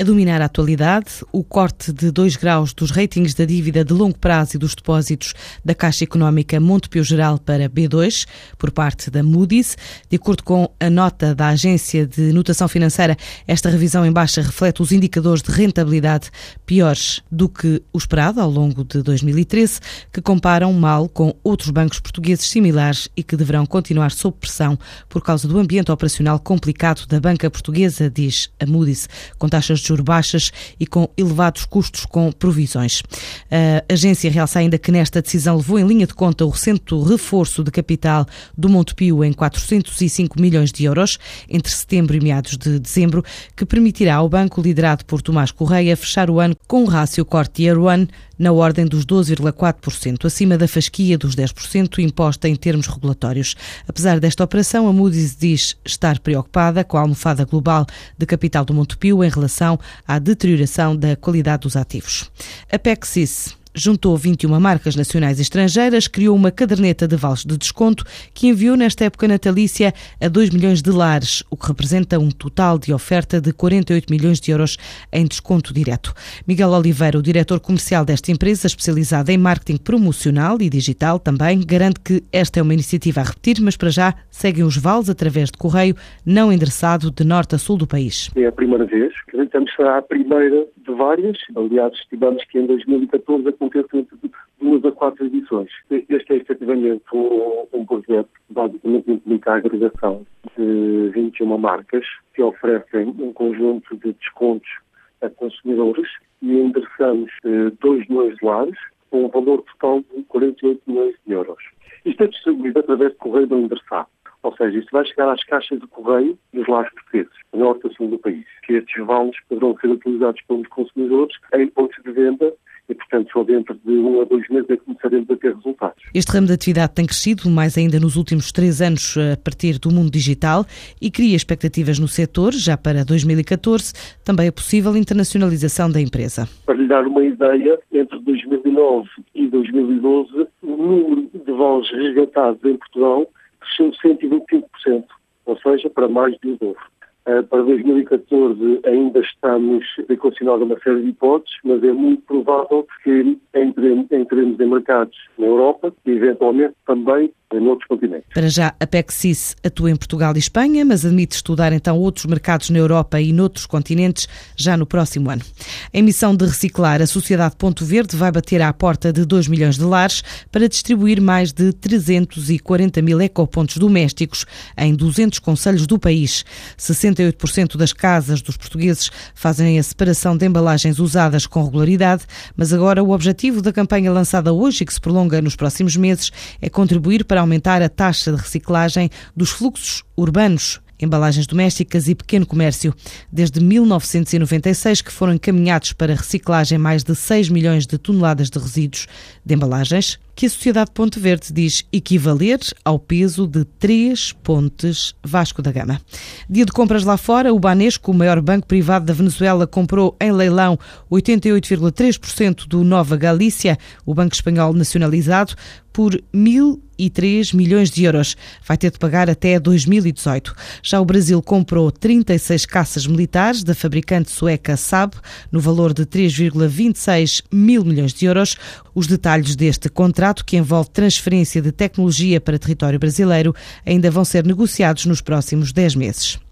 A dominar a atualidade, o corte de 2 graus dos ratings da dívida de longo prazo e dos depósitos da Caixa Económica Montepio Geral para B2, por parte da Moody's. De acordo com a nota da Agência de Notação Financeira, esta revisão em baixa reflete os indicadores de rentabilidade piores do que o esperado ao longo de 2013, que comparam mal com outros bancos portugueses similares e que deverão continuar sob pressão por causa do ambiente operacional complicado da banca portuguesa, diz a Moody's, com taxas de juros baixas e com elevados custos com provisões. A agência realça ainda que nesta decisão levou em linha de conta o recente reforço de capital do Montepio em 405 milhões de euros entre setembro e meados de dezembro, que permitirá ao banco liderado por Tomás Correia fechar o ano com um rácio corte year one na ordem dos 12,4%, acima da fasquia dos 10% imposta em termos regulatórios. Apesar desta operação, a Moody's diz estar preocupada com a almofada global de capital do Montepio em relação à deterioração da qualidade dos ativos. A juntou 21 marcas nacionais e estrangeiras, criou uma caderneta de vales de desconto que enviou nesta época natalícia a 2 milhões de lares, o que representa um total de oferta de 48 milhões de euros em desconto direto. Miguel Oliveira, o diretor comercial desta empresa, especializada em marketing promocional e digital também, garante que esta é uma iniciativa a repetir, mas para já seguem os vales através de correio não endereçado de norte a sul do país. É a primeira vez, acreditamos será a primeira de várias. Aliás, estimamos que em 2014 aconteça entre duas a quatro edições. Este é efetivamente um, projeto que basicamente implica a agregação de 21 marcas que oferecem um conjunto de descontos a consumidores e endereçamos 2 eh, milhões de lares com um valor total de 48 milhões de euros. Isto é distribuído através de correio não endereçado. Ou seja, isto vai chegar às caixas de correio dos lares portugueses, norte a sul do país. Que estes vales poderão ser utilizados pelos consumidores em pontos de venda e, portanto, só dentro de um a dois meses é que começaremos a ter resultados. Este ramo de atividade tem crescido mais ainda nos últimos três anos a partir do mundo digital e cria expectativas no setor. Já para 2014, também é possível internacionalização da empresa. Para lhe dar uma ideia, entre 2009 e 2012, o número de voos resgatados em Portugal cresceu 125%, ou seja, para mais de um dobro. Uh, para 2014 ainda estamos considerar uma série de hipóteses, mas é muito provável que entremos em mercados na Europa e eventualmente também continentes. Para já, a PECSIS atua em Portugal e Espanha, mas admite estudar então outros mercados na Europa e noutros continentes já no próximo ano. Em missão de reciclar, a Sociedade Ponto Verde vai bater à porta de 2 milhões de lares para distribuir mais de 340 mil ecopontos domésticos em 200 conselhos do país. 68% das casas dos portugueses fazem a separação de embalagens usadas com regularidade, mas agora o objetivo da campanha lançada hoje e que se prolonga nos próximos meses é contribuir para aumentar a taxa de reciclagem dos fluxos urbanos embalagens domésticas e pequeno comércio. Desde 1996 que foram encaminhados para reciclagem mais de 6 milhões de toneladas de resíduos de embalagens, que a Sociedade Ponte Verde diz equivaler ao peso de três pontes Vasco da Gama. Dia de compras lá fora, o Banesco, o maior banco privado da Venezuela, comprou em leilão 88,3% do Nova Galícia, o banco espanhol nacionalizado, por 1.003 milhões de euros. Vai ter de pagar até 2018. Já o Brasil comprou 36 caças militares da fabricante sueca Saab, no valor de 3,26 mil milhões de euros. Os detalhes deste contrato, que envolve transferência de tecnologia para território brasileiro, ainda vão ser negociados nos próximos 10 meses.